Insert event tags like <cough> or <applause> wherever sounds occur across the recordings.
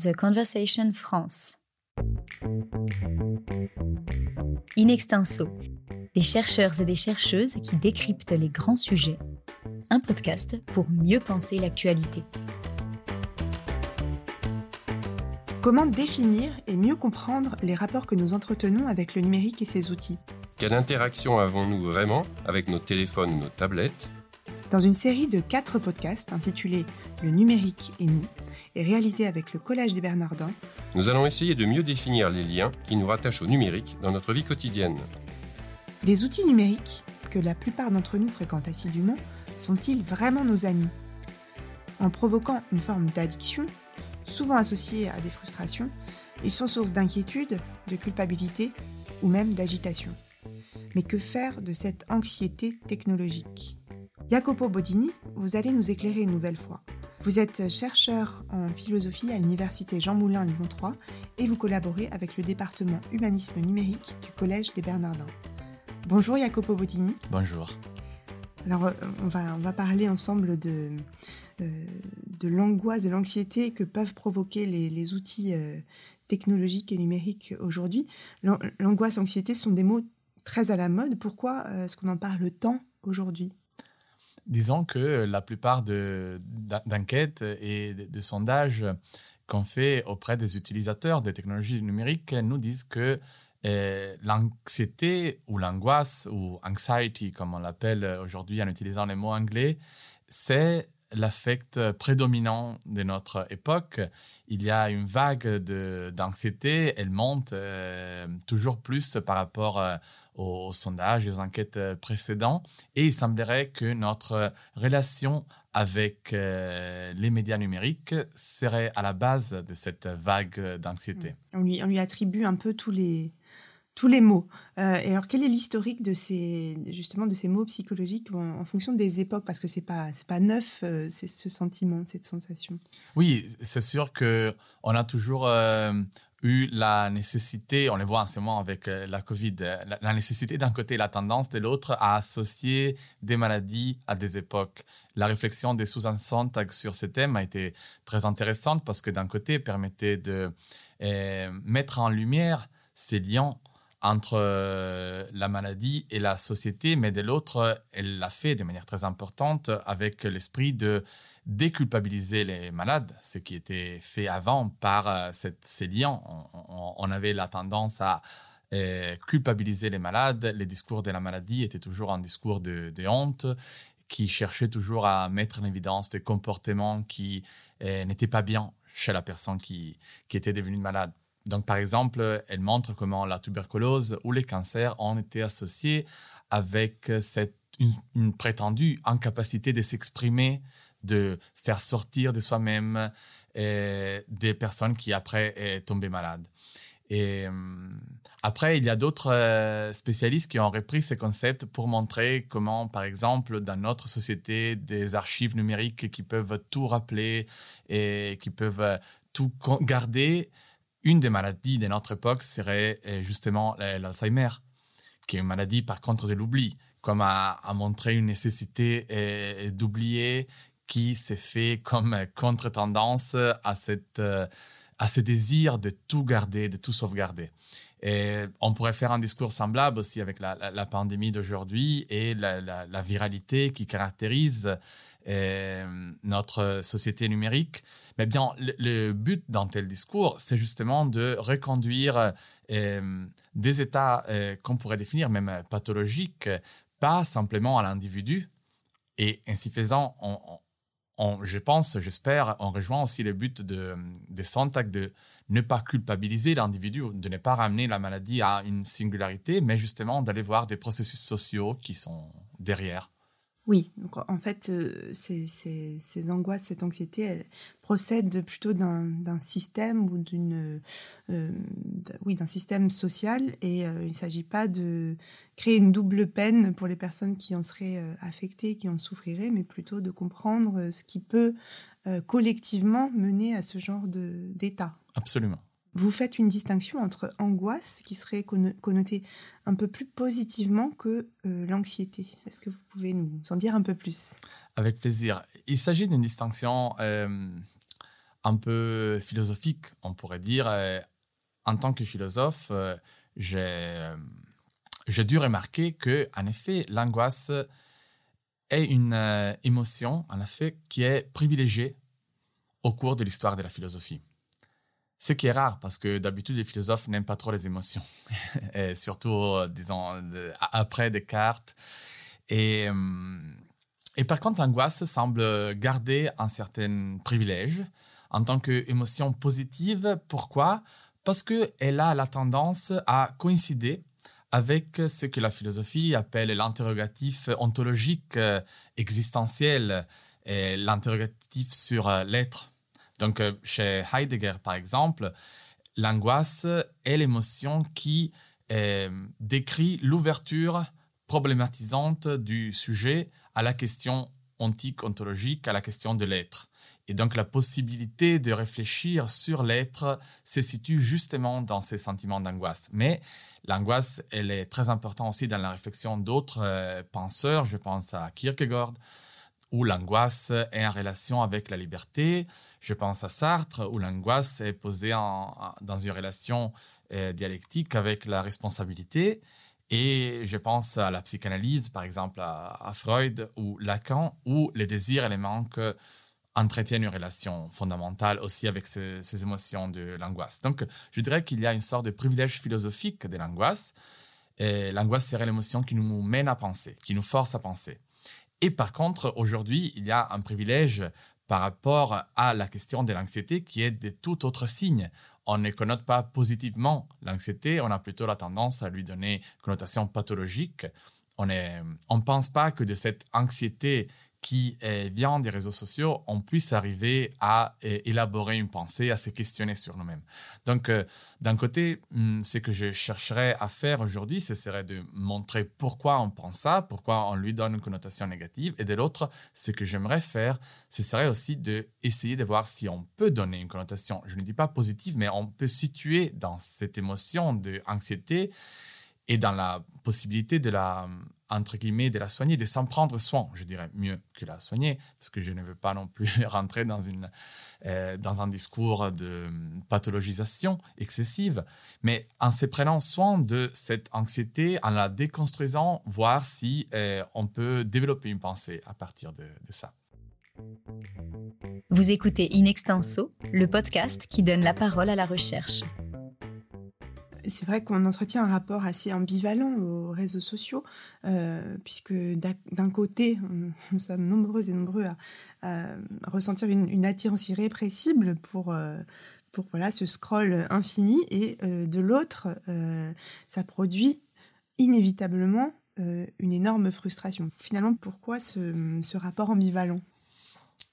The Conversation France. In extenso, des chercheurs et des chercheuses qui décryptent les grands sujets. Un podcast pour mieux penser l'actualité. Comment définir et mieux comprendre les rapports que nous entretenons avec le numérique et ses outils? Quelle interaction avons-nous vraiment avec nos téléphones ou nos tablettes? Dans une série de quatre podcasts intitulés Le numérique et nous, et réalisés avec le Collège des Bernardins, nous allons essayer de mieux définir les liens qui nous rattachent au numérique dans notre vie quotidienne. Les outils numériques, que la plupart d'entre nous fréquentent assidûment, sont-ils vraiment nos amis? En provoquant une forme d'addiction, souvent associée à des frustrations, ils sont source d'inquiétude, de culpabilité ou même d'agitation. Mais que faire de cette anxiété technologique? Jacopo Bodini, vous allez nous éclairer une nouvelle fois. Vous êtes chercheur en philosophie à l'université Jean Moulin Lyon 3 et vous collaborez avec le département humanisme numérique du Collège des Bernardins. Bonjour Jacopo Bodini. Bonjour. Alors euh, on va, on va parler ensemble de, euh, de l'angoisse, de l'anxiété que peuvent provoquer les, les outils euh, technologiques et numériques aujourd'hui. L'angoisse, l'anxiété sont des mots très à la mode. Pourquoi est-ce qu'on en parle tant aujourd'hui? Disons que la plupart d'enquêtes et de, sondages qu'on fait auprès des utilisateurs des technologies numériques nous disent que eh, l'anxiété ou l'angoisse ou anxiety, comme on l'appelle aujourd'hui en utilisant les mots anglais, c'est l'affect prédominant de notre époque. Il y a une vague d'anxiété, elle monte euh, toujours plus par rapport euh, aux, sondages aux enquêtes précédentes. Et il semblerait que notre relation avec euh, les médias numériques serait à la base de cette vague d'anxiété. On lui, on lui attribue un peu tous les, tous les mots. Euh, et alors, quel est l'historique de ces, justement, de ces mots psychologiques en, fonction des époques? Parce que c'est pas, pas neuf, euh, ce sentiment, cette sensation. Oui, c'est sûr que on a toujours euh, eu la nécessité, on le voit en ce moment avec la Covid, la, nécessité d'un côté, la tendance de l'autre à associer des maladies à des époques. La réflexion des sous syntaxe sur ce thème a été très intéressante parce que d'un côté, permettait de mettre en lumière ces liens entre euh, la maladie et la société, mais de l'autre, elle l'a fait de manière très importante avec l'esprit de déculpabiliser les malades, ce qui était fait avant par euh, cette, ces liens. On, avait la tendance à euh, culpabiliser les malades. Les discours de la maladie étaient toujours un discours de, honte qui cherchait toujours à mettre en évidence des comportements qui n'étaient pas bien chez la personne qui, qui était devenue malade. Donc, par exemple, elle montre comment la tuberculose ou les cancers ont été associés avec cette, une, prétendue incapacité de s'exprimer, de faire sortir de soi-même euh, des personnes qui après sont tombées malades. Et euh, après, il y a d'autres euh, spécialistes qui ont repris ces concepts pour montrer comment, par exemple, dans notre société, des archives numériques qui peuvent tout rappeler et qui peuvent tout garder, une des maladies de notre époque serait euh, justement l'Alzheimer, qui est une maladie par contre de l'oubli, comme a, montré une nécessité euh, d'oublier qui s'est fait comme contre-tendance à, euh, à ce désir de tout garder, de tout sauvegarder. Et on pourrait faire un discours semblable aussi avec la, pandémie d'aujourd'hui et la, viralité qui caractérise notre société numérique. Mais bien, le, but dans tel discours, c'est justement de reconduire euh, des états euh, qu'on pourrait définir même pathologiques, pas simplement à l'individu. Et ainsi faisant, on, je pense, j'espère, on rejoint aussi le but de, des syntaxes de ne pas culpabiliser l'individu, de ne pas ramener la maladie à une singularité, mais justement d'aller voir des processus sociaux qui sont derrière. Oui, donc en fait, euh, ces, angoisses, cette anxiété, elles procèdent plutôt d'un système ou d'une, euh, social, et euh, il ne s'agit pas de créer une double peine pour les personnes qui en seraient affectées, qui en souffriraient, mais plutôt de comprendre ce qui peut collectivement mener à ce genre d'état. Absolument. Vous faites une distinction entre angoisse, qui serait connotée un peu plus positivement que euh, l'anxiété. Est-ce que vous pouvez nous en dire un peu plus? Avec plaisir. Il s'agit d'une distinction euh, un peu philosophique, on pourrait dire. en tant que philosophe, j'ai dû remarquer que, en effet, l'angoisse est une euh, émotion, en effet, qui est privilégiée au cours de l'histoire de la philosophie. Ce qui est rare parce que d'habitude les philosophes n'aiment pas trop les émotions, <laughs> surtout euh, disons après Descartes. Et, euh, et par contre, l'angoisse semble garder un certain privilège en tant qu'émotion positive. Pourquoi? Parce qu'elle a la tendance à coïncider avec ce que la philosophie appelle l'interrogatif ontologique euh, existentiel, l'interrogatif sur l'être. Donc, euh, chez Heidegger, par exemple, l'angoisse est l'émotion qui décrit l'ouverture problématisante du sujet à la question ontique, ontologique, à la question de l'être. Et donc la possibilité de réfléchir sur l'être se situe justement dans ces sentiments d'angoisse. Mais l'angoisse, elle est très importante aussi dans la réflexion d'autres euh, penseurs. Je pense à Kierkegaard, où l'angoisse est en relation avec la liberté. Je pense à Sartre, où l'angoisse est posée dans une relation euh, dialectique avec la responsabilité. Et je pense à la psychanalyse, par exemple à, Freud ou Lacan, où les désirs et les manques entretiennent une relation fondamentale aussi avec ces, émotions de l'angoisse. Donc, je dirais qu'il y a une sorte de privilège philosophique de l'angoisse. L'angoisse serait l'émotion qui nous mène à penser, qui nous force à penser. Et par contre, aujourd'hui, il y a un privilège par rapport à la question de l'anxiété qui est de tout autre signe. On ne connote pas positivement l'anxiété, on a plutôt la tendance à lui donner une connotation pathologique. On ne pense pas que de cette anxiété qui vient des réseaux sociaux, on puisse arriver à élaborer une pensée, à se questionner sur nous-mêmes. Donc, euh, d'un côté, hmm, ce que je chercherais à faire aujourd'hui, ce serait de montrer pourquoi on pense ça, pourquoi on lui donne une connotation négative, et de l'autre, ce que j'aimerais faire, ce serait aussi d'essayer de voir si on peut donner une connotation, je ne dis pas positive, mais on peut situer dans cette émotion d'anxiété et dans la possibilité de la entre guillemets, de la soigner, de s'en prendre soin, je dirais mieux que la soigner, parce que je ne veux pas non plus <laughs> rentrer dans, une, euh, dans un discours de pathologisation excessive, mais en se prenant soin de cette anxiété, en la déconstruisant, voir si euh, on peut développer une pensée à partir de, de ça. Vous écoutez In Extenso, le podcast qui donne la parole à la recherche c'est vrai qu'on entretient un rapport assez ambivalent aux réseaux sociaux, euh, puisque d'un côté, <laughs> nous sommes nombreux et nombreux à, ressentir une, attirance irrépressible pour, euh, pour voilà, ce scroll infini, et euh, de l'autre, ça produit inévitablement une énorme frustration. Finalement, pourquoi ce, ce rapport ambivalent?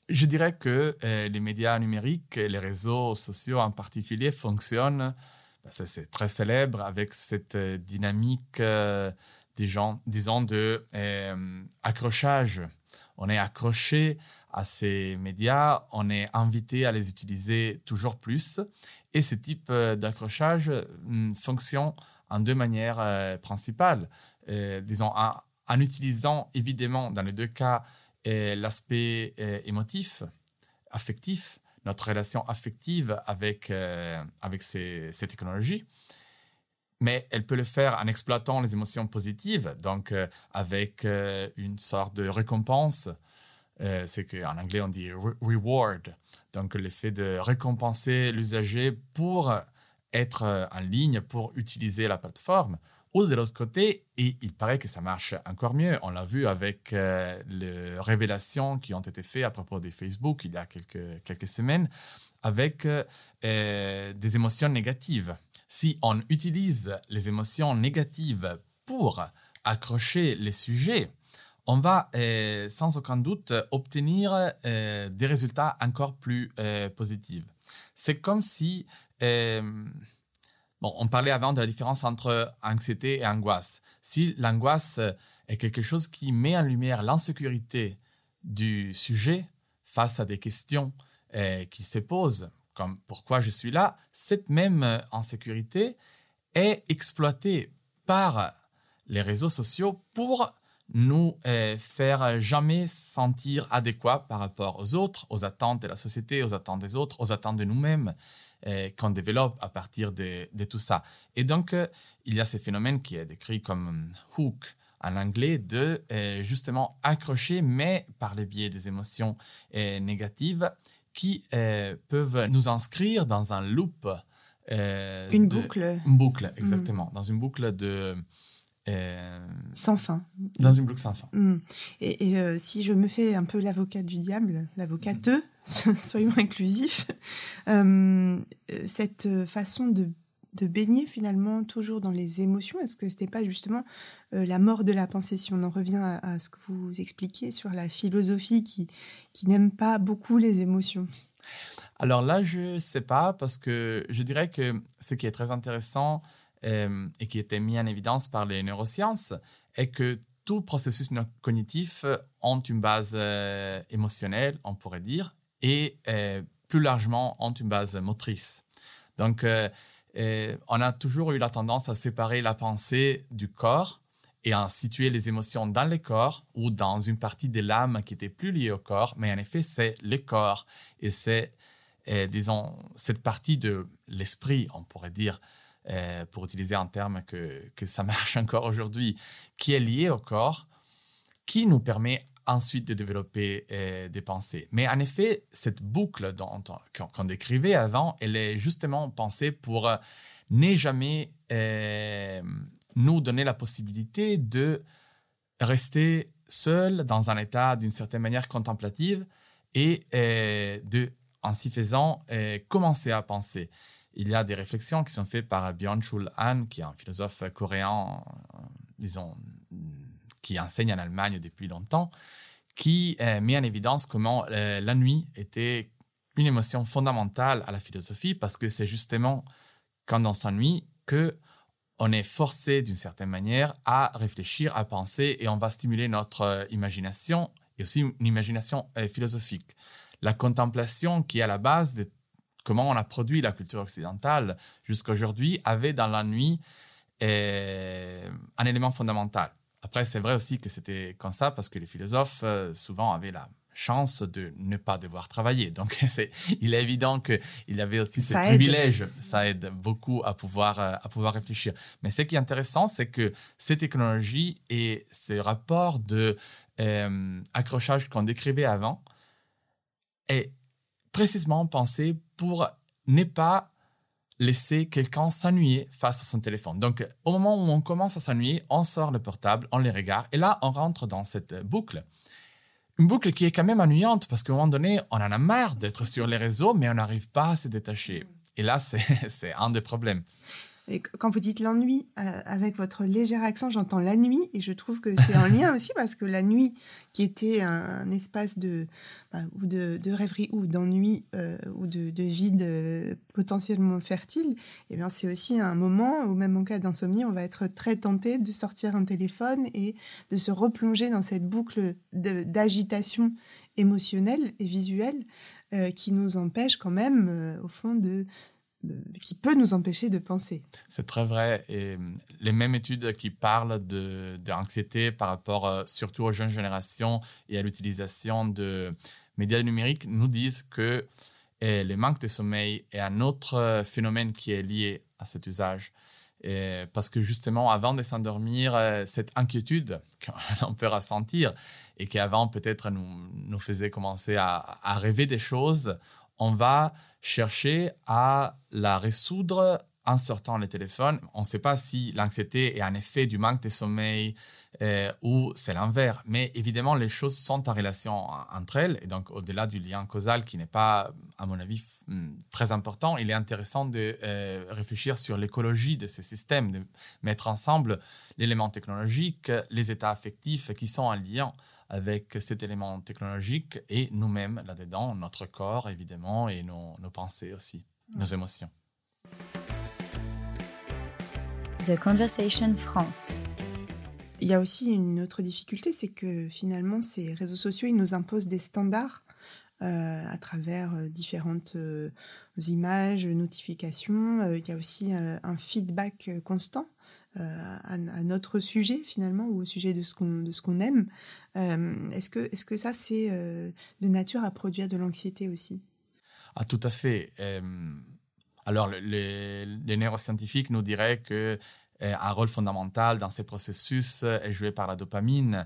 Je dirais que les médias numériques les réseaux sociaux en particulier fonctionnent c'est très célèbre avec cette euh, dynamique euh, des gens, disons, de euh, accrochage. On est accroché à ces médias, on est invité à les utiliser toujours plus. Et ce type d'accrochage hmm, fonctionne en deux manières principales. disons, en, utilisant évidemment, dans les deux cas, l'aspect émotif, affectif, notre relation affective avec, euh, avec ces, technologies. Mais elle peut le faire en exploitant les émotions positives, donc euh, avec euh, une sorte de récompense. c'est qu'en anglais on dit reward, donc l'effet de récompenser l'usager pour être en ligne, pour utiliser la plateforme de l'autre côté, et il paraît que ça marche encore mieux. On l'a vu avec euh, les révélations qui ont été faites à propos de Facebook il y a quelques, semaines, avec euh, des émotions négatives. Si on utilise les émotions négatives pour accrocher les sujets, on va euh, sans aucun doute obtenir des résultats encore plus positifs. C'est comme si on parlait avant de la différence entre anxiété et angoisse. Si l'angoisse est quelque chose qui met en lumière l'insécurité du sujet face à des questions euh, qui se posent, comme pourquoi je suis là, cette même insécurité est exploitée par les réseaux sociaux pour nous euh, faire jamais sentir adéquats par rapport aux autres, aux attentes de la société, aux attentes des autres, aux attentes de nous-mêmes euh, qu'on développe à partir de, tout ça. Et donc, euh, il y a ce phénomène qui est décrit comme hook en anglais de justement accrocher, mais par le biais des émotions négatives qui peuvent nous inscrire dans un loop. une boucle. Une boucle, exactement. Dans une boucle de euh, sans fin. Dans une boucle sans fin. Mm. Et, euh, si je me fais un peu l'avocat du diable, l'avocate, mm. <laughs> soyons inclusifs, euh, cette façon de, de, baigner finalement toujours dans les émotions, est-ce que ce n'était pas justement la mort de la pensée? Si on en revient à, ce que vous expliquiez sur la philosophie qui, qui n'aime pas beaucoup les émotions. Alors là, je ne sais pas, parce que je dirais que ce qui est très intéressant, euh, et qui était mis en évidence par les neurosciences est que tout processus cognitif ont une base euh, émotionnelle, on pourrait dire, et euh, plus largement ont une base motrice. Donc, on a toujours eu la tendance à séparer la pensée du corps et à situer les émotions dans le corps ou dans une partie de l'âme qui était plus liée au corps, mais en effet, c'est le corps et c'est, disons, cette partie de l'esprit, on pourrait dire, euh, pour utiliser un terme que, ça <laughs> marche encore aujourd'hui, qui est lié au corps, qui nous permet ensuite de développer euh, des pensées. Mais en effet, cette boucle qu'on décrivait avant, elle est justement pensée pour euh, ne jamais nous donner la possibilité de rester seul dans un état d'une certaine manière contemplative et de, en s'y faisant, commencer à penser il y a des réflexions qui sont faites par Byung-Chul Han, qui est un philosophe coréen, euh, disons, qui enseigne en Allemagne depuis longtemps, qui euh, met en évidence comment euh, la nuit était une émotion fondamentale à la philosophie, parce que c'est justement quand on s'ennuie que on est forcé d'une certaine manière à réfléchir, à penser, et on va stimuler notre imagination et aussi une imagination philosophique. La contemplation qui est à la base de comment on a produit la culture occidentale jusqu'à aujourd'hui avait dans la nuit euh, un élément fondamental. Après, c'est vrai aussi que c'était comme ça parce que les philosophes euh, souvent avaient la chance de ne pas devoir travailler. Donc, <laughs> il est évident qu'il y avait aussi ce privilège. Ça aide beaucoup à pouvoir, euh, à pouvoir réfléchir. Mais ce qui est intéressant, c'est que ces technologies et ces rapports de accrochage qu'on décrivait avant est précisément pensé pour ne pas laisser quelqu'un s'ennuyer face à son téléphone. Donc, au moment où on commence à s'ennuyer, on sort le portable, on les regarde, et là, on rentre dans cette boucle. Une boucle qui est quand même ennuyante parce qu'à un moment donné, on en a marre d'être sur les réseaux, mais on n'arrive pas à se détacher. Et là, <laughs> c'est un des problèmes. Quand vous dites l'ennui, euh, avec votre léger accent, j'entends la nuit, et je trouve que c'est un lien <laughs> aussi parce que la nuit, qui était un, espace de, bah, ou de, rêverie ou d'ennui euh, ou de, vide euh, potentiellement fertile, eh bien c'est aussi un moment où même en cas d'insomnie, on va être très tenté de sortir un téléphone et de se replonger dans cette boucle d'agitation émotionnelle et visuelle qui nous empêche quand même, au fond, de qui peut nous empêcher de penser. C'est très vrai. Et hum, les mêmes études qui parlent de, de par rapport euh, surtout aux jeunes générations et à l'utilisation de médias numériques nous disent que et les manques de sommeil est un autre euh, phénomène qui est lié à cet usage. Parce que justement, avant de s'endormir, euh, cette inquiétude <laughs> qu'on peut ressentir et qui avant peut-être nous, nous faisait commencer à, à rêver des choses, on va chercher à la résoudre en sortant le téléphone. On ne sait pas si l'anxiété est un effet du manque de sommeil euh, ou c'est l'inverse. Mais évidemment, les choses sont en relation entre elles. Et donc, au-delà du lien causal qui n'est pas, à mon avis, hmm, très important, il est intéressant de euh, réfléchir sur l'écologie de ce système, de mettre ensemble l'élément technologique, les états affectifs qui sont en lien avec cet élément technologique et nous-mêmes là-dedans, notre corps évidemment et nos, pensées aussi, nos émotions. The Conversation France. Il y a aussi une autre difficulté, c'est que finalement ces réseaux sociaux, ils nous imposent des standards euh, à travers euh, différentes euh, images, notifications. il y a aussi un feedback constant à, notre sujet finalement ou au sujet de ce qu'on aime. est-ce que est-ce que ça c'est de nature à produire de l'anxiété aussi? Ah tout à fait. alors les, neuroscientifiques nous diraient que un rôle fondamental dans ces processus est joué par la dopamine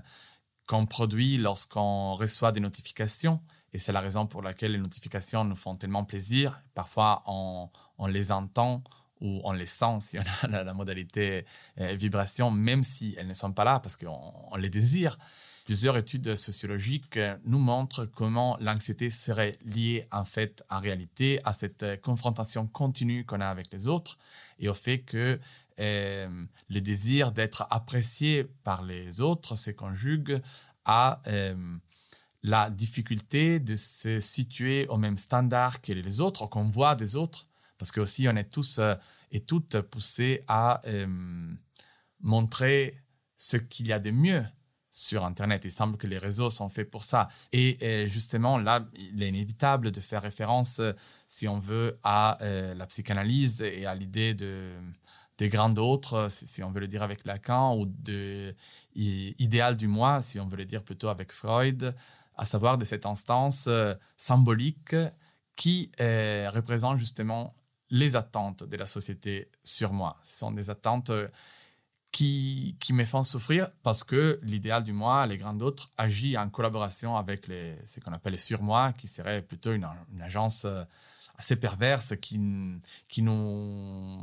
qu'on produit lorsqu'on reçoit des notifications. Et c'est la raison pour laquelle les notifications nous font tellement plaisir. Parfois, on, les entend ou on les sent si on a la, modalité euh, vibration, même si elles ne sont pas là parce qu'on on les désire. Plusieurs études sociologiques nous montrent comment l'anxiété serait liée en fait en réalité à cette confrontation continue qu'on a avec les autres et au fait que euh, le désir d'être apprécié par les autres se conjugue à euh, la difficulté de se situer au même standard que les autres, qu'on voit des autres, parce que aussi on est tous euh, et toutes poussés à montrer ce qu'il y a de mieux sur Internet. Il semble que les réseaux sont faits pour ça. Et, justement, là, il est inévitable de faire référence, euh, si on veut, à euh, la psychanalyse et à l'idée de, des grands autres, si, on veut le dire avec Lacan, ou de idéal du moi, si on veut le dire plutôt avec Freud, à savoir de cette instance euh, symbolique qui représente justement les attentes de la société sur moi. Ce sont des attentes qui, qui me font souffrir parce que l'idéal du moi, les grands autres, agit en collaboration avec les, ce qu'on appelle les surmoi, qui serait plutôt une, une, agence euh, assez perverse qui, qui nous.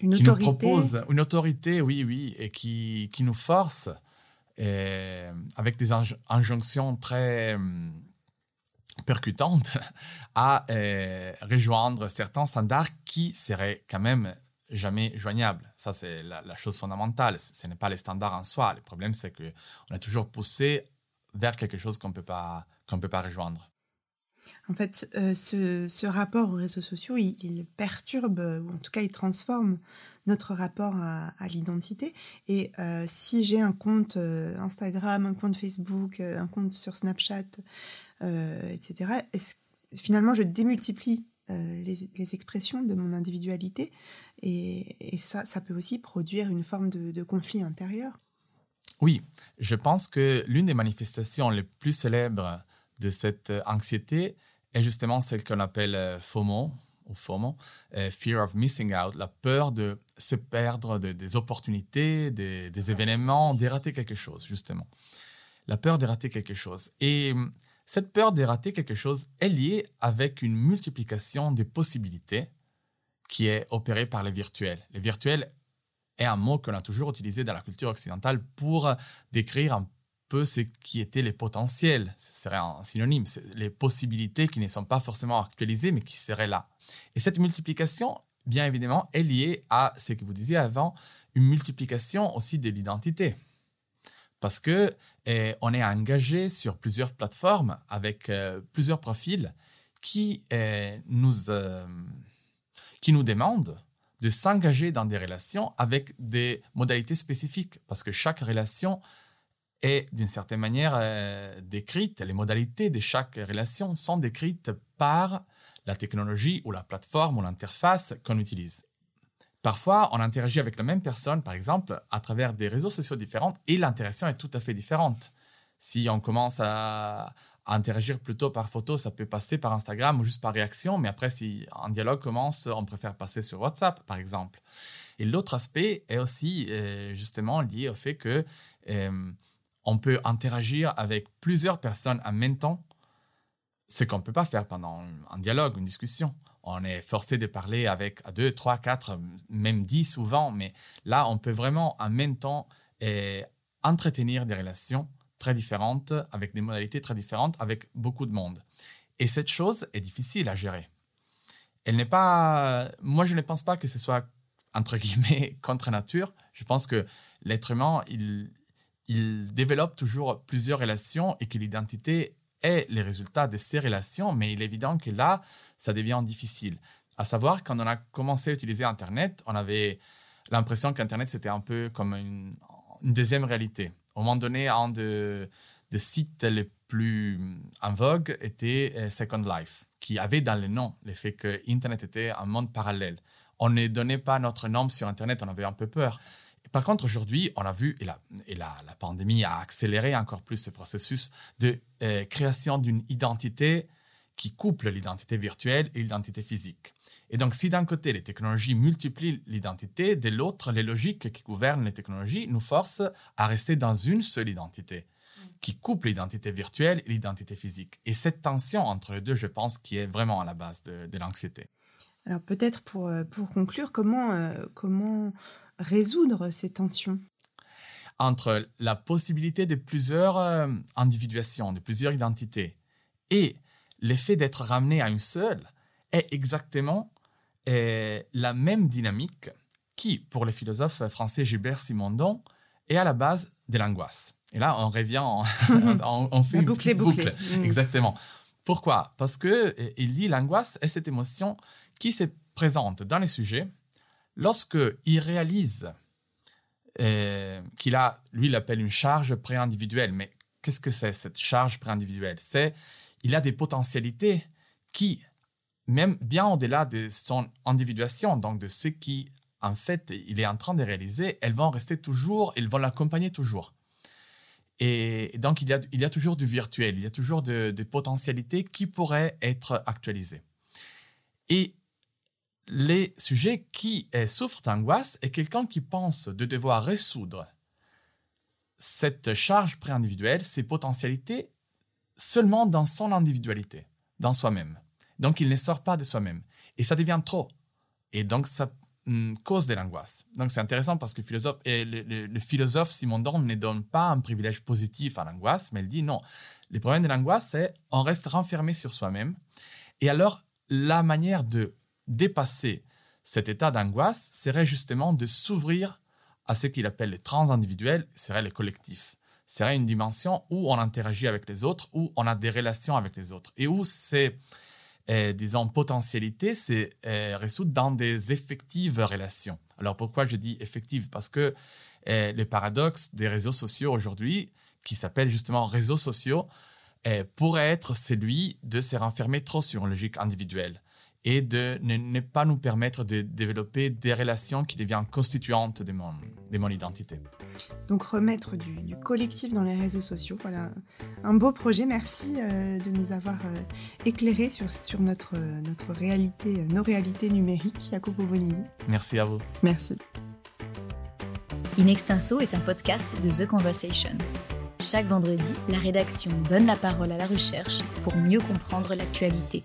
Une qui nous propose une autorité, oui, oui, et qui, qui nous force et, avec des injonctions très hum, percutantes <laughs> à euh, rejoindre certains standards qui seraient quand même jamais joignable. Ça, c'est la, chose fondamentale. Ce n'est pas les standards en soi. Le problème, c'est qu'on est toujours poussé vers quelque chose qu'on ne peut pas rejoindre. En fait, euh, ce, rapport aux réseaux sociaux, il, perturbe, ou en tout cas, il transforme notre rapport à, l'identité. Et euh, si j'ai un compte euh, Instagram, un compte Facebook, un compte sur Snapchat, etc., finalement, je démultiplie les, expressions de mon individualité et, ça, peut aussi produire une forme de, conflit intérieur. Oui, je pense que l'une des manifestations les plus célèbres de cette anxiété est justement celle qu'on appelle euh, FOMO, ou FOMO, euh, Fear of Missing Out, la peur de se perdre des opportunités, des, des, événements, de rater quelque chose, justement. La peur de rater quelque chose. Et cette peur de rater quelque chose est liée avec une multiplication des possibilités qui est opéré par les virtuels. Les virtuels est un mot qu'on a toujours utilisé dans la culture occidentale pour décrire un peu ce qui étaient les potentiels. Ce serait un synonyme, les possibilités qui ne sont pas forcément actualisées, mais qui seraient là. Et cette multiplication, bien évidemment, est liée à ce que vous disiez avant, une multiplication aussi de l'identité. Parce que eh, on est engagé sur plusieurs plateformes avec euh, plusieurs profils qui eh, nous euh, qui nous demande de s'engager dans des relations avec des modalités spécifiques, parce que chaque relation est d'une certaine manière euh, décrite, les modalités de chaque relation sont décrites par la technologie ou la plateforme ou l'interface qu'on utilise. Parfois, on interagit avec la même personne, par exemple, à travers des réseaux sociaux différents, et l'interaction est tout à fait différente. Si on commence à, interagir plutôt par photo, ça peut passer par Instagram ou juste par réaction, mais après, si un dialogue commence, on préfère passer sur WhatsApp, par exemple. Et l'autre aspect est aussi euh, justement lié au fait que euh, on peut interagir avec plusieurs personnes en même temps, ce qu'on ne peut pas faire pendant un dialogue, une discussion. On est forcé de parler avec deux, trois, quatre, même dix souvent, mais là, on peut vraiment en même temps euh, entretenir des relations très différentes, avec des modalités très différentes, avec beaucoup de monde. Et cette chose est difficile à gérer. Elle n'est pas. Moi, je ne pense pas que ce soit, entre guillemets, <laughs> contre nature. Je pense que l'être humain, il, il développe toujours plusieurs relations et que l'identité est le résultat de ces relations, mais il est évident que là, ça devient difficile. À savoir, quand on a commencé à utiliser Internet, on avait l'impression qu'Internet, c'était un peu comme une, une deuxième réalité. Au moment donné, un des de sites les plus en vogue était euh, Second Life, qui avait dans le nom le fait que Internet était un monde parallèle. On ne donnait pas notre nom sur Internet, on avait un peu peur. Par contre, aujourd'hui, on a vu, et, la, la, pandémie a accéléré encore plus ce processus de euh, création d'une identité qui couple l'identité virtuelle et l'identité physique. Et donc, si d'un côté, les technologies multiplient l'identité, de l'autre, les logiques qui gouvernent les technologies nous forcent à rester dans une seule identité qui couple l'identité virtuelle et l'identité physique. Et cette tension entre les deux, je pense, qui est vraiment à la base de, l'anxiété. Alors peut-être pour, euh, conclure, comment, euh, comment résoudre ces tensions Entre la possibilité de plusieurs euh, individuations, de plusieurs identités, et l'effet d'être ramené à une seule, est exactement la même dynamique qui, pour le philosophe français Gilbert Simondon, est à la base de l'angoisse. Et là, on revient, on, <laughs> fait une boucle, boucle. Mm. Exactement. Pourquoi? Parce que il dit l'angoisse est cette émotion qui se présente dans les sujets lorsque il réalise euh, qu'il a, lui, il appelle une charge pré-individuelle. Mais qu'est-ce que c'est cette charge pré-individuelle? C'est il a des potentialités qui, même bien au-delà de son individuation, donc de ce qui en fait il est en train de réaliser, elles vont rester toujours, elles vont l'accompagner toujours. Et donc, il y, a, il y a toujours du virtuel, il y a toujours des de potentialités qui pourraient être actualisées. Et les sujets qui souffrent d'angoisse est quelqu'un qui pense de devoir résoudre cette charge pré-individuelle, ces potentialités, seulement dans son individualité, dans soi-même. Donc, il ne sort pas de soi-même. Et ça devient trop. Et donc, ça Hmm, cause de l'angoisse. Donc c'est intéressant parce que le philosophe, et le, philosophe Simondon ne donne pas un privilège positif à l'angoisse, mais il dit non. Le problème de l'angoisse, c'est on reste renfermé sur soi-même. Et alors, la manière de dépasser cet état d'angoisse serait justement de s'ouvrir à ce qu'il appelle le transindividuel, serait le collectif. Serait une dimension où on interagit avec les autres, où on a des relations avec les autres, et où c'est euh, disons, potentialité, c'est euh, résoudre dans des effectives relations. Alors pourquoi je dis effectives? Parce que euh, le paradoxe des réseaux sociaux aujourd'hui, qui s'appelle justement réseaux sociaux, pourrait être celui de se renfermer trop sur une logique individuelle et de ne, pas nous permettre de développer des relations qui deviennent constituantes de mon, de mon identité. Donc remettre du, collectif dans les réseaux sociaux, voilà un beau projet. Merci euh, de nous avoir euh, éclairé sur, sur notre, notre réalité, nos réalités numériques, Jacopo Bonini. Merci à vous. Merci. In Extenso est un podcast de The Conversation. Chaque vendredi, la rédaction donne la parole à la recherche pour mieux comprendre l'actualité.